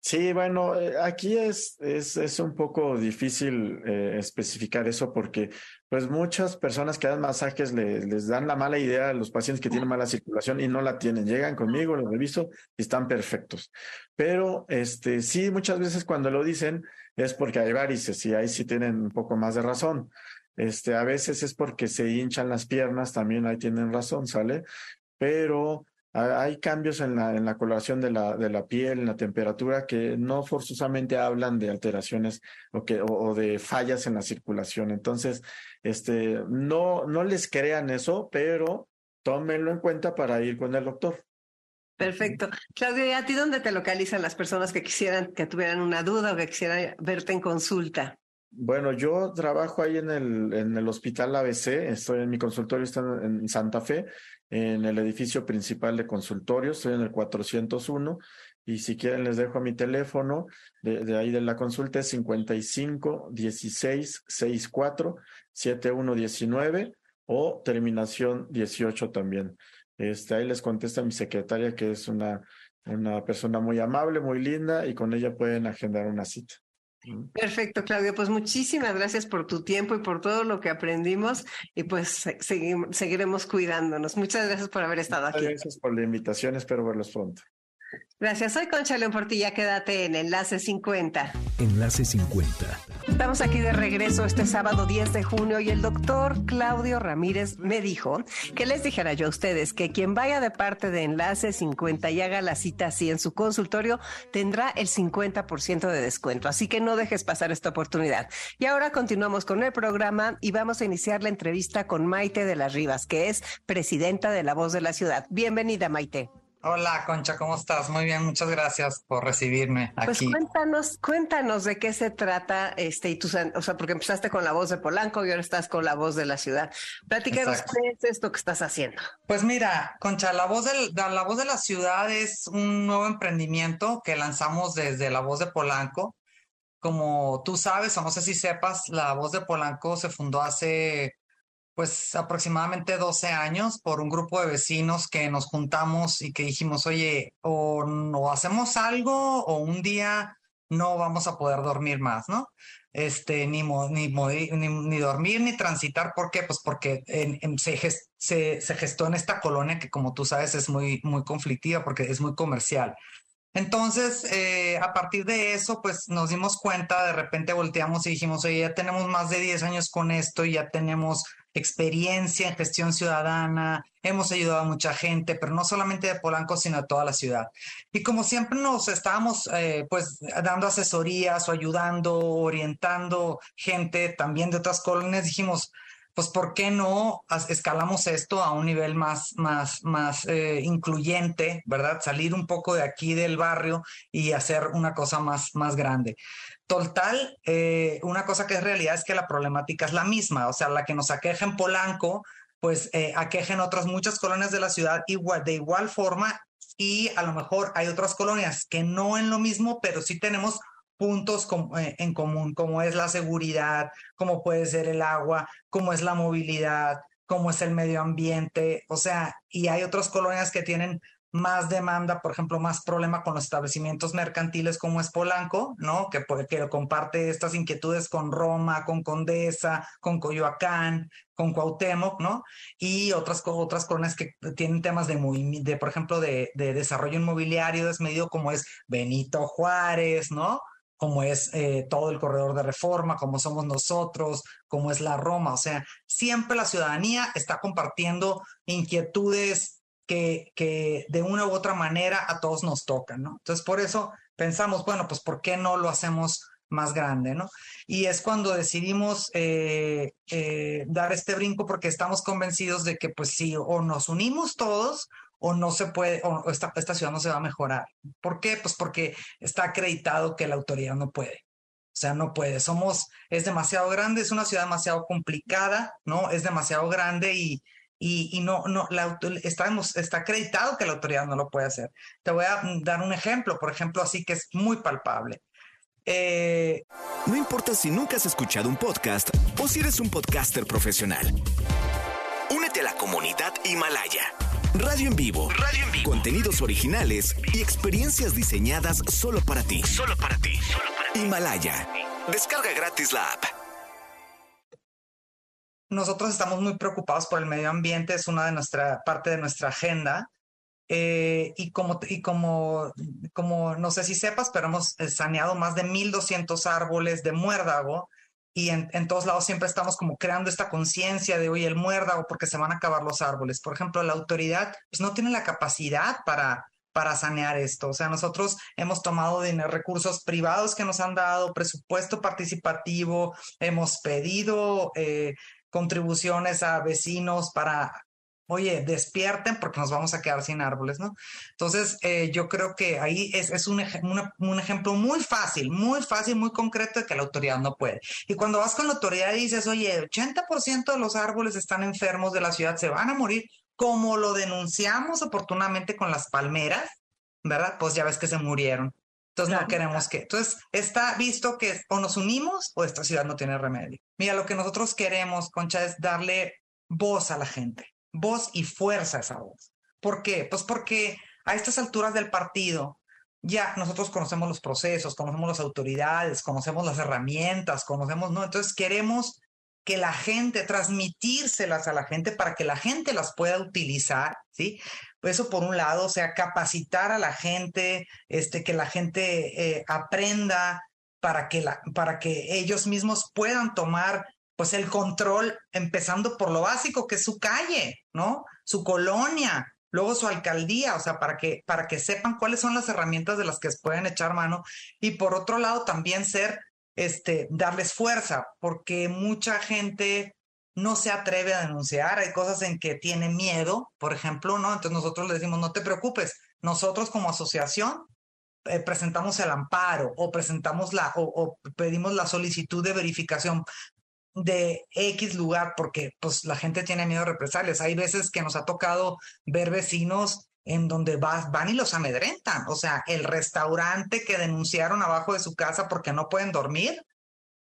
Sí, bueno, eh, aquí es, es, es un poco difícil eh, especificar eso porque pues muchas personas que dan masajes les dan la mala idea a los pacientes que tienen mala circulación y no la tienen. Llegan conmigo, los reviso y están perfectos. Pero este sí, muchas veces cuando lo dicen es porque hay varices y ahí sí tienen un poco más de razón. Este, a veces es porque se hinchan las piernas, también ahí tienen razón, ¿sale? Pero hay cambios en la, en la coloración de la, de la piel, en la temperatura, que no forzosamente hablan de alteraciones o, que, o, de fallas en la circulación. Entonces, este, no, no les crean eso, pero tómenlo en cuenta para ir con el doctor. Perfecto. Claudia, ¿y a ti dónde te localizan las personas que quisieran, que tuvieran una duda o que quisieran verte en consulta? Bueno, yo trabajo ahí en el, en el hospital ABC, estoy en mi consultorio, está en Santa Fe, en el edificio principal de consultorio, estoy en el 401 y si quieren les dejo mi teléfono de, ahí de la consulta es 55 16 64 7119 o terminación 18 también. Este, ahí les contesta mi secretaria que es una, una persona muy amable, muy linda y con ella pueden agendar una cita. Perfecto, Claudio. Pues muchísimas gracias por tu tiempo y por todo lo que aprendimos y pues seguiremos cuidándonos. Muchas gracias por haber estado aquí. Gracias por la invitación, espero verlos pronto. Gracias, soy Concha León Portilla, quédate en Enlace 50. Enlace 50. Estamos aquí de regreso este sábado 10 de junio y el doctor Claudio Ramírez me dijo que les dijera yo a ustedes que quien vaya de parte de Enlace 50 y haga la cita así en su consultorio tendrá el 50% de descuento, así que no dejes pasar esta oportunidad. Y ahora continuamos con el programa y vamos a iniciar la entrevista con Maite de las Rivas, que es presidenta de La Voz de la Ciudad. Bienvenida, Maite. Hola, Concha, ¿cómo estás? Muy bien, muchas gracias por recibirme pues aquí. Pues cuéntanos, cuéntanos de qué se trata, este, y tú, o sea, porque empezaste con la voz de Polanco y ahora estás con la voz de la ciudad. Platícanos qué es esto que estás haciendo. Pues mira, Concha, la voz de la voz de la ciudad es un nuevo emprendimiento que lanzamos desde la voz de Polanco. Como tú sabes, o no sé si sepas, la voz de Polanco se fundó hace pues aproximadamente 12 años por un grupo de vecinos que nos juntamos y que dijimos, oye, o no hacemos algo o un día no vamos a poder dormir más, ¿no? Este, ni, ni, ni, dormir ni transitar. ¿Por qué? Pues porque se, se, gestó en esta colonia que, como tú sabes, es muy, muy conflictiva porque es muy comercial. Entonces, eh, a partir de eso, pues nos dimos cuenta, de repente volteamos y dijimos, oye, ya tenemos más de 10 años con esto, ya tenemos experiencia en gestión ciudadana, hemos ayudado a mucha gente, pero no solamente de Polanco, sino de toda la ciudad. Y como siempre nos estábamos eh, pues dando asesorías o ayudando, orientando gente también de otras colonias, dijimos, pues ¿por qué no escalamos esto a un nivel más, más, más eh, incluyente, ¿verdad? Salir un poco de aquí del barrio y hacer una cosa más, más grande. Total, eh, una cosa que es realidad es que la problemática es la misma, o sea, la que nos aqueja en Polanco, pues eh, aqueja en otras muchas colonias de la ciudad de igual forma y a lo mejor hay otras colonias que no en lo mismo, pero sí tenemos puntos eh, en común, como es la seguridad, como puede ser el agua, como es la movilidad, como es el medio ambiente, o sea, y hay otras colonias que tienen más demanda, por ejemplo, más problema con los establecimientos mercantiles como es Polanco, ¿no? Que, que comparte estas inquietudes con Roma, con Condesa, con Coyoacán, con Cuauhtémoc, ¿no? Y otras, otras colonias que tienen temas de, de por ejemplo, de, de desarrollo inmobiliario desmedido como es Benito Juárez, ¿no? como es eh, todo el corredor de reforma, como somos nosotros, como es la Roma. O sea, siempre la ciudadanía está compartiendo inquietudes que, de una u otra manera a todos nos tocan, ¿no? Entonces, por eso pensamos, bueno, pues ¿por qué no lo hacemos más grande, ¿no? Y es cuando decidimos eh, eh, dar este brinco porque estamos convencidos de que pues sí, o nos unimos todos o no se puede, o esta, esta ciudad no se va a mejorar. ¿Por qué? Pues porque está acreditado que la autoridad no puede. O sea, no puede. Somos, es demasiado grande, es una ciudad demasiado complicada, ¿no? Es demasiado grande y, y, no, no, la, está, está acreditado que la autoridad no lo puede hacer. Te voy a dar un ejemplo, por ejemplo, así que es muy palpable. Eh, no importa si nunca has escuchado un podcast o si eres un podcaster profesional. Únete a la comunidad Himalaya. Radio en vivo. Radio en vivo. Contenidos originales y experiencias diseñadas solo para ti. Solo para ti. Solo para ti. Himalaya. Descarga gratis la app nosotros estamos muy preocupados por el medio ambiente, es una de nuestra parte de nuestra agenda. Eh, y como, y como, como, no sé si sepas, pero hemos eh, saneado más de 1.200 árboles de muérdago y en, en, todos lados siempre estamos como creando esta conciencia de, oye, el muérdago, porque se van a acabar los árboles. Por ejemplo, la autoridad pues, no tiene la capacidad para, para sanear esto. O sea, nosotros hemos tomado dinero, recursos privados que nos han dado, presupuesto participativo, hemos pedido eh, contribuciones a vecinos para, oye, despierten porque nos vamos a quedar sin árboles, ¿no? Entonces, eh, yo creo que ahí es, es un, un, ejemplo muy fácil, muy fácil, muy concreto de que la autoridad no puede. Y cuando vas con la autoridad y dices, oye, 80% de los árboles están enfermos de la ciudad, se van a morir, como lo denunciamos oportunamente con las palmeras, ¿verdad? Pues ya ves que se murieron. Entonces no queremos que. Entonces está visto que o nos unimos o esta ciudad no tiene remedio. Mira, lo que nosotros queremos, Concha, es darle voz a la gente, voz y fuerza a esa voz. ¿Por qué? Pues porque a estas alturas del partido, ya nosotros conocemos los procesos, conocemos las autoridades, conocemos las herramientas, conocemos, ¿no? Entonces queremos que la gente, transmitírselas a la gente para que la gente las pueda utilizar, ¿sí? Eso por un lado, o sea, capacitar a la gente, este, que la gente eh, aprenda para que, la, para que ellos mismos puedan tomar pues el control, empezando por lo básico, que es su calle, ¿no? Su colonia, luego su alcaldía, o sea, para que, para que sepan cuáles son las herramientas de las que pueden echar mano. Y por otro lado, también ser, este, darles fuerza, porque mucha gente no se atreve a denunciar, hay cosas en que tiene miedo, por ejemplo, ¿no? Entonces nosotros le decimos, no te preocupes, nosotros como asociación eh, presentamos el amparo o presentamos la o, pedimos la solicitud de verificación de X lugar porque pues la gente tiene miedo de represalias. Hay veces que nos ha tocado ver vecinos en donde van y los amedrentan. O sea, el restaurante que denunciaron abajo de su casa porque no pueden dormir,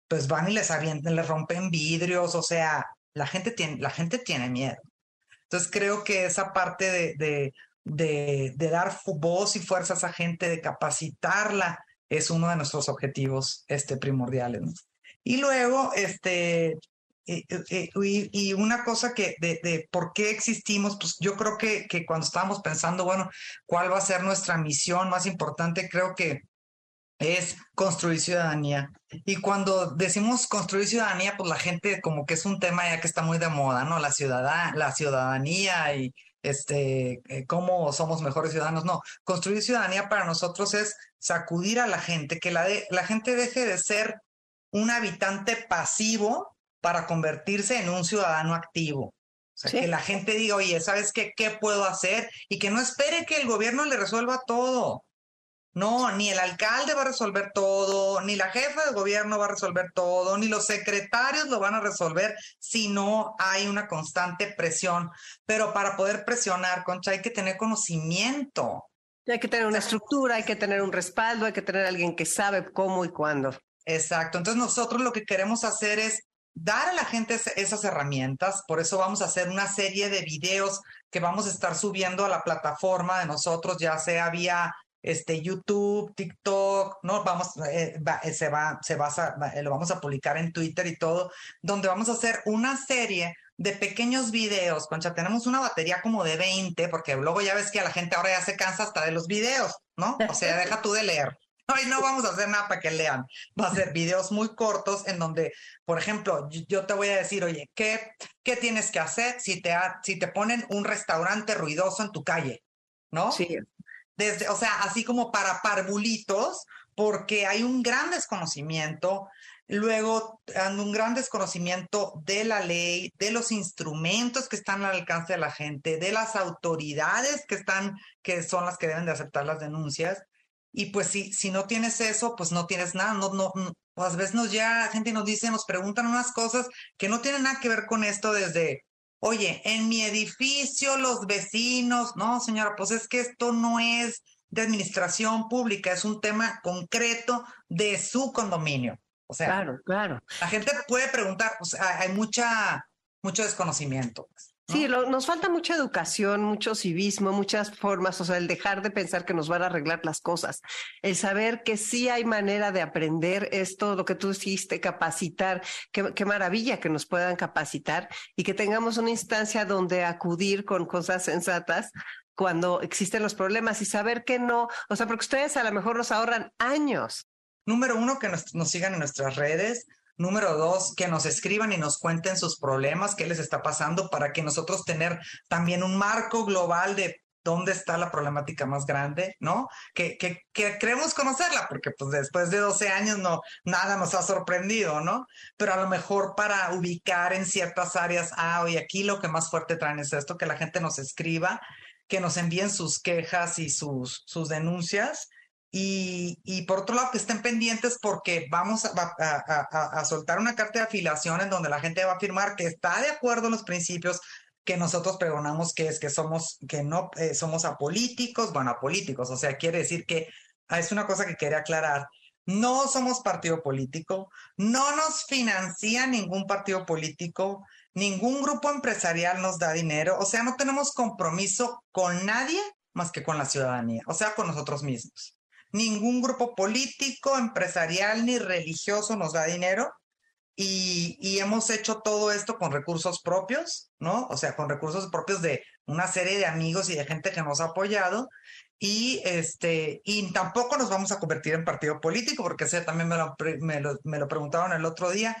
pues van y les les rompen vidrios. O sea, la gente tiene, la gente tiene miedo. Entonces creo que esa parte de, de, de, dar voz y fuerza a esa gente, de capacitarla, es uno de nuestros objetivos este, primordiales. ¿no? Y luego, este, eh, eh, eh, y, una cosa que de, de, por qué existimos, pues yo creo que, que cuando estábamos pensando, bueno, cuál va a ser nuestra misión más importante, creo que es construir ciudadanía. Y cuando decimos construir ciudadanía, pues la gente como que es un tema ya que está muy de moda, ¿no? La, ciudad la ciudadanía y este, cómo somos mejores ciudadanos. No, construir ciudadanía para nosotros es sacudir a la gente, que la, de, la gente deje de ser un habitante pasivo para convertirse en un ciudadano activo. O sea, que la gente diga, oye, ¿sabes qué? ¿Qué puedo hacer? Y que no espere que el gobierno le resuelva todo. No, ni el alcalde va a resolver todo, ni la jefa de gobierno va a resolver todo, ni los secretarios lo van a resolver si no hay una constante presión. Pero para poder presionar, Concha, hay que tener conocimiento. Hay que tener una estructura, hay que tener un respaldo, hay que tener alguien que sabe cómo y cuándo. Exacto. Entonces nosotros lo que queremos hacer es dar a la gente esas herramientas. Por eso vamos a hacer una serie de videos que vamos a estar subiendo a la plataforma de nosotros, ya sea vía este YouTube, TikTok, no vamos, eh, eh, se va, se va, lo vamos a publicar en Twitter y todo, donde vamos a hacer una serie de pequeños videos. Concha, tenemos una batería como de 20, porque luego ya ves que a la gente ahora ya se cansa hasta de los videos, ¿no? O sea, deja tú de leer. Hoy no vamos a hacer nada para que lean. Va a ser videos muy cortos en donde, por ejemplo, yo te voy a decir, oye, ¿qué, qué tienes que hacer si te, si te ponen un restaurante ruidoso en tu calle? ¿No? Sí. Desde, o sea, así como para parvulitos, porque hay un gran desconocimiento, luego un gran desconocimiento de la ley, de los instrumentos que están al alcance de la gente, de las autoridades que están, que son las que deben de aceptar las denuncias. Y pues si, si no tienes eso, pues no tienes nada. No, no, pues a veces nos ya gente nos dice, nos preguntan unas cosas que no tienen nada que ver con esto desde, oye, en mi edificio los vecinos, no, señora, pues es que esto no es de administración pública, es un tema concreto de su condominio. O sea, claro, claro. La gente puede preguntar, pues hay mucha, mucho desconocimiento. Pues. Sí, nos falta mucha educación, mucho civismo, muchas formas, o sea, el dejar de pensar que nos van a arreglar las cosas, el saber que sí hay manera de aprender esto, lo que tú hiciste, capacitar, qué, qué maravilla que nos puedan capacitar y que tengamos una instancia donde acudir con cosas sensatas cuando existen los problemas y saber que no, o sea, porque ustedes a lo mejor nos ahorran años. Número uno, que nos, nos sigan en nuestras redes. Número dos, que nos escriban y nos cuenten sus problemas, qué les está pasando, para que nosotros tener también un marco global de dónde está la problemática más grande, ¿no? Que, que, que, queremos conocerla, porque pues después de 12 años no, nada nos ha sorprendido, ¿no? Pero a lo mejor para ubicar en ciertas áreas, ah, hoy aquí lo que más fuerte traen es esto, que la gente nos escriba, que nos envíen sus quejas y sus, sus denuncias y, y, por otro lado, que estén pendientes porque vamos a, a, soltar una carta de afiliación en donde la gente va a afirmar que está de acuerdo en los principios que nosotros pregonamos, que es que somos, que no eh, somos apolíticos, bueno, apolíticos, o sea, quiere decir que ah, es una cosa que quería aclarar. No somos partido político, no nos financia ningún partido político, ningún grupo empresarial nos da dinero, o sea, no tenemos compromiso con nadie más que con la ciudadanía, o sea, con nosotros mismos. Ningún grupo político, empresarial ni religioso nos da dinero. Y, y, hemos hecho todo esto con recursos propios, ¿no? O sea, con recursos propios de una serie de amigos y de gente que nos ha apoyado. Y este y tampoco nos vamos a convertir en partido político porque ese también me lo, me lo, me lo preguntaron el otro día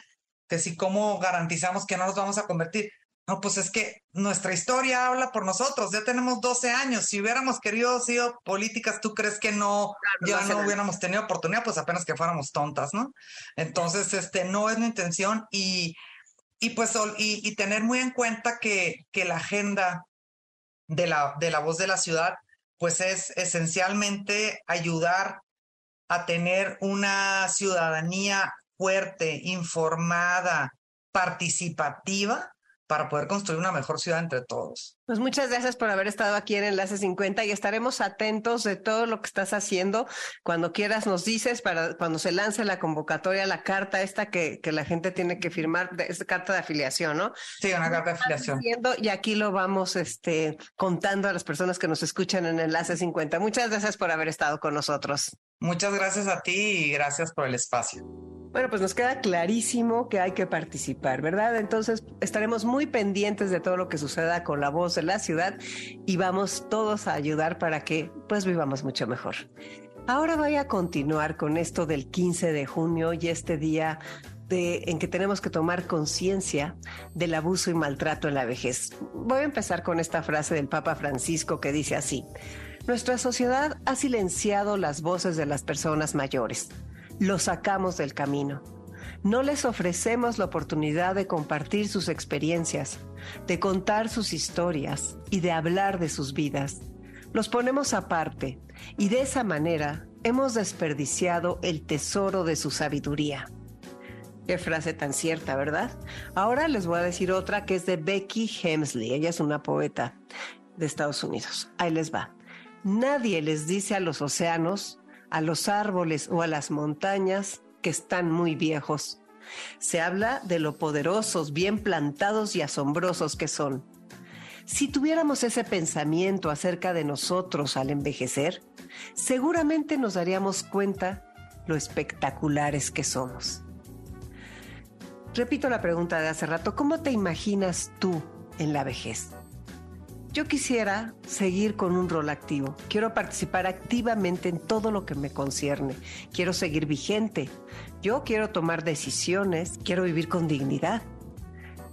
que si cómo garantizamos que no nos vamos a convertir no, pues es que nuestra historia habla por nosotros. Ya tenemos 12 años. Si hubiéramos querido sido políticas, ¿tú crees que no, ya no, hubiéramos tenido oportunidad? Pues apenas que fuéramos tontas, ¿no? Entonces, este, no es mi intención y, y pues, y, y, tener muy en cuenta que, que la agenda de la, de la voz de la ciudad, pues es esencialmente ayudar a tener una ciudadanía fuerte, informada, participativa para poder construir una mejor ciudad entre todos. Pues muchas gracias por haber estado aquí en Enlace 50 y estaremos atentos de todo lo que estás haciendo. Cuando quieras nos dices para cuando se lance la convocatoria, la carta esta que, que la gente tiene que firmar, es carta de afiliación, ¿no? Sí, una carta de afiliación. Y aquí lo vamos este, contando a las personas que nos escuchan en Enlace 50. Muchas gracias por haber estado con nosotros. Muchas gracias a ti y gracias por el espacio. Bueno, pues nos queda clarísimo que hay que participar, ¿verdad? Entonces estaremos muy pendientes de todo lo que suceda con la voz de la ciudad y vamos todos a ayudar para que pues vivamos mucho mejor. Ahora voy a continuar con esto del 15 de junio y este día en que tenemos que tomar conciencia del abuso y maltrato en la vejez. Voy a empezar con esta frase del Papa Francisco que dice así, Nuestra sociedad ha silenciado las voces de las personas mayores los sacamos del camino. No les ofrecemos la oportunidad de compartir sus experiencias, de contar sus historias y de hablar de sus vidas. Los ponemos aparte y de esa manera hemos desperdiciado el tesoro de su sabiduría. Qué frase tan cierta, ¿verdad? Ahora les voy a decir otra que es de Becky Hemsley. Ella es una poeta de Estados Unidos. Ahí les va. Nadie les dice a los océanos a los árboles o a las montañas que están muy viejos. Se habla de lo poderosos, bien plantados y asombrosos que son. Si tuviéramos ese pensamiento acerca de nosotros al envejecer, seguramente nos daríamos cuenta lo espectaculares que somos. Repito la pregunta de hace rato, ¿cómo te imaginas tú en la vejez? Yo quisiera seguir con un rol activo. Quiero participar activamente en todo lo que me concierne. Quiero seguir vigente. Yo quiero tomar decisiones. Quiero vivir con dignidad.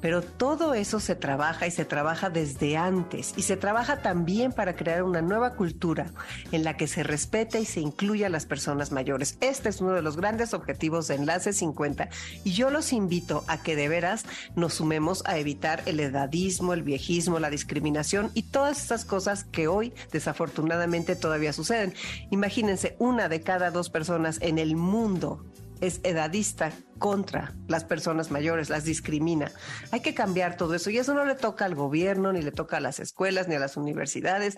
Pero todo eso se trabaja y se trabaja desde antes y se trabaja también para crear una nueva cultura en la que se respete y se incluya a las personas mayores. Este es uno de los grandes objetivos de Enlace 50 y yo los invito a que de veras nos sumemos a evitar el edadismo, el viejismo, la discriminación y todas esas cosas que hoy desafortunadamente todavía suceden. Imagínense, una de cada dos personas en el mundo es edadista contra las personas mayores, las discrimina. Hay que cambiar todo eso y eso no le toca al gobierno, ni le toca a las escuelas, ni a las universidades.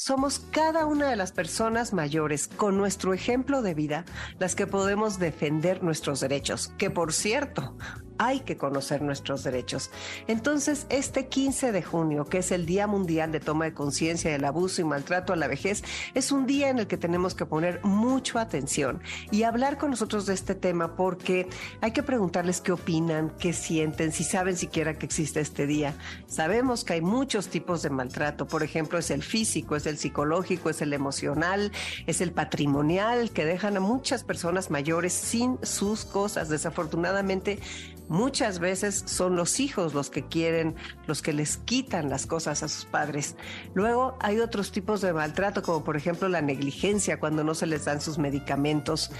Somos cada una de las personas mayores con nuestro ejemplo de vida las que podemos defender nuestros derechos, que por cierto, hay que conocer nuestros derechos. Entonces, este 15 de junio, que es el Día Mundial de Toma de Conciencia del Abuso y Maltrato a la Vejez, es un día en el que tenemos que poner mucha atención y hablar con nosotros de este tema porque hay que preguntarles qué opinan, qué sienten, si saben siquiera que existe este día. Sabemos que hay muchos tipos de maltrato, por ejemplo, es el físico, es el psicológico, es el emocional, es el patrimonial, que dejan a muchas personas mayores sin sus cosas. Desafortunadamente, Muchas veces son los hijos los que quieren, los que les quitan las cosas a sus padres. Luego hay otros tipos de maltrato, como por ejemplo la negligencia cuando no se les dan sus medicamentos.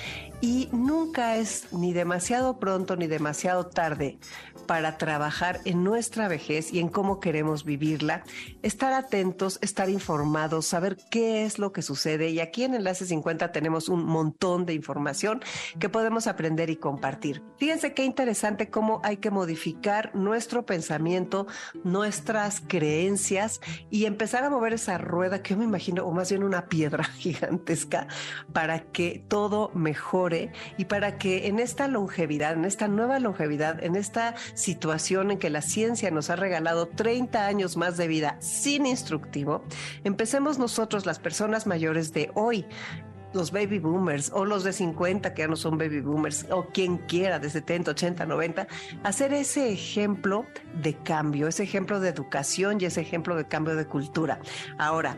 Y nunca es ni demasiado pronto ni demasiado tarde para trabajar en nuestra vejez y en cómo queremos vivirla, estar atentos, estar informados, saber qué es lo que sucede. Y aquí en Enlace 50 tenemos un montón de información que podemos aprender y compartir. Fíjense qué interesante cómo hay que modificar nuestro pensamiento, nuestras creencias y empezar a mover esa rueda que yo me imagino, o más bien una piedra gigantesca, para que todo mejore y para que en esta longevidad, en esta nueva longevidad, en esta situación en que la ciencia nos ha regalado 30 años más de vida sin instructivo, empecemos nosotros, las personas mayores de hoy, los baby boomers o los de 50 que ya no son baby boomers o quien quiera de 70, 80, 90, hacer ese ejemplo de cambio, ese ejemplo de educación y ese ejemplo de cambio de cultura. Ahora,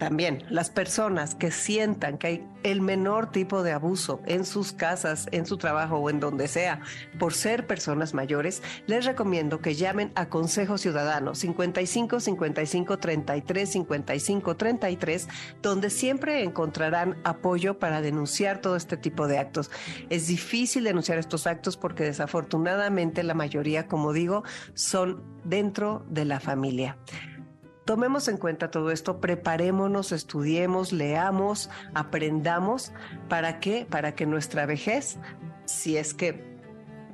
también las personas que sientan que hay el menor tipo de abuso en sus casas, en su trabajo o en donde sea por ser personas mayores, les recomiendo que llamen a Consejo Ciudadano 55 55 33 55 33, donde siempre encontrarán apoyo para denunciar todo este tipo de actos. Es difícil denunciar estos actos porque desafortunadamente la mayoría, como digo, son dentro de la familia. Tomemos en cuenta todo esto, preparémonos, estudiemos, leamos, aprendamos. ¿Para qué? Para que nuestra vejez, si es que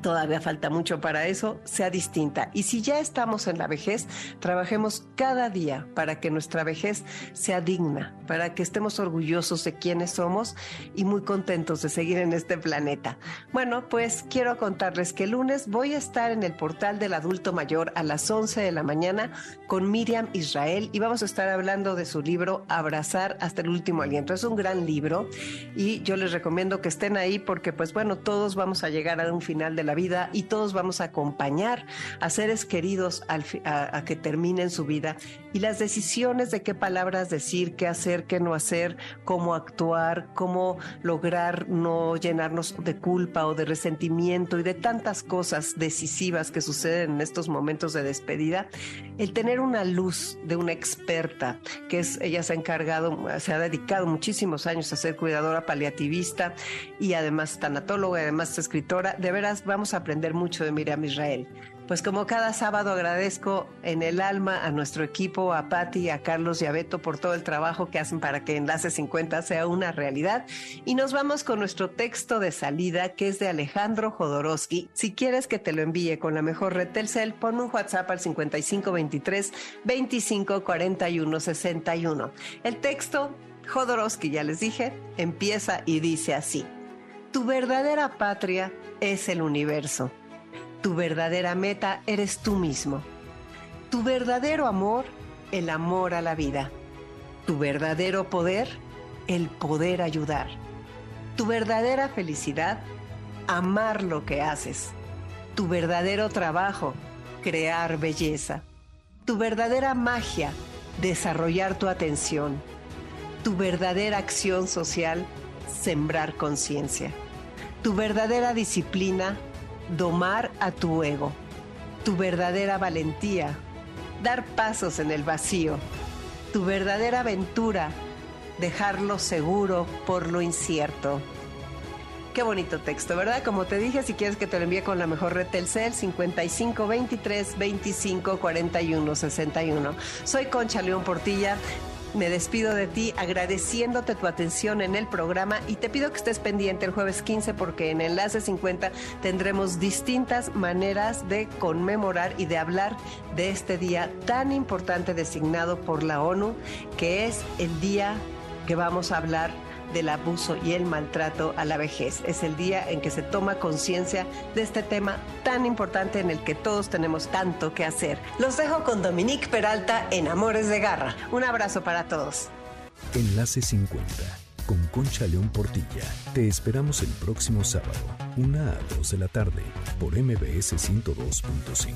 todavía falta mucho para eso, sea distinta. Y si ya estamos en la vejez, trabajemos cada día para que nuestra vejez sea digna, para que estemos orgullosos de quiénes somos y muy contentos de seguir en este planeta. Bueno, pues quiero contarles que el lunes voy a estar en el portal del adulto mayor a las 11 de la mañana con Miriam Israel y vamos a estar hablando de su libro Abrazar hasta el último aliento. Es un gran libro y yo les recomiendo que estén ahí porque pues bueno, todos vamos a llegar a un final de la vida y todos vamos a acompañar a seres queridos a, que terminen su vida. Y las decisiones de qué palabras decir, qué hacer, qué no hacer, cómo actuar, cómo lograr no llenarnos de culpa o de resentimiento y de tantas cosas decisivas que suceden en estos momentos de despedida, el tener una luz de una experta, que es, ella se ha encargado, se ha dedicado muchísimos años a ser cuidadora paliativista y además tanatóloga además escritora, de veras vamos a aprender mucho de Miriam Israel. Pues como cada sábado agradezco en el alma a nuestro equipo, a Patti, a Carlos y a Beto por todo el trabajo que hacen para que Enlace 50 sea una realidad. Y nos vamos con nuestro texto de salida que es de Alejandro Jodorowsky. Si quieres que te lo envíe con la mejor red Telcel, pon un WhatsApp al 5523 2541 61. El texto, Jodorowsky, ya les dije, empieza y dice así. Tu verdadera patria es el universo. Tu verdadera meta eres tú mismo. Tu verdadero amor, el amor a la vida. Tu verdadero poder, el poder ayudar. Tu verdadera felicidad, amar lo que haces. Tu verdadero trabajo, crear belleza. Tu verdadera magia, desarrollar tu atención. Tu verdadera acción social, sembrar conciencia. Tu verdadera disciplina, domar a tu ego. Tu verdadera valentía, dar pasos en el vacío. Tu verdadera aventura, dejarlo seguro por lo incierto. Qué bonito texto, ¿verdad? Como te dije, si quieres que te lo envíe con la mejor red Telcel, 55 23 25 41 61. Soy Concha León Portilla. Me despido de ti agradeciéndote tu atención en el programa y te pido que estés pendiente el jueves 15 porque en Enlace 50 tendremos distintas maneras de conmemorar y de hablar de este día tan importante designado por la ONU, que es el día que vamos a hablar del abuso y el maltrato a la vejez. Es el día en que se toma conciencia de este tema tan importante en el que todos tenemos tanto que hacer. Los dejo con Dominique Peralta en Amores de Garra. Un abrazo para todos. Enlace 50 con Concha León Portilla. Te esperamos el próximo sábado, una a 2 de la tarde, por MBS 102.5.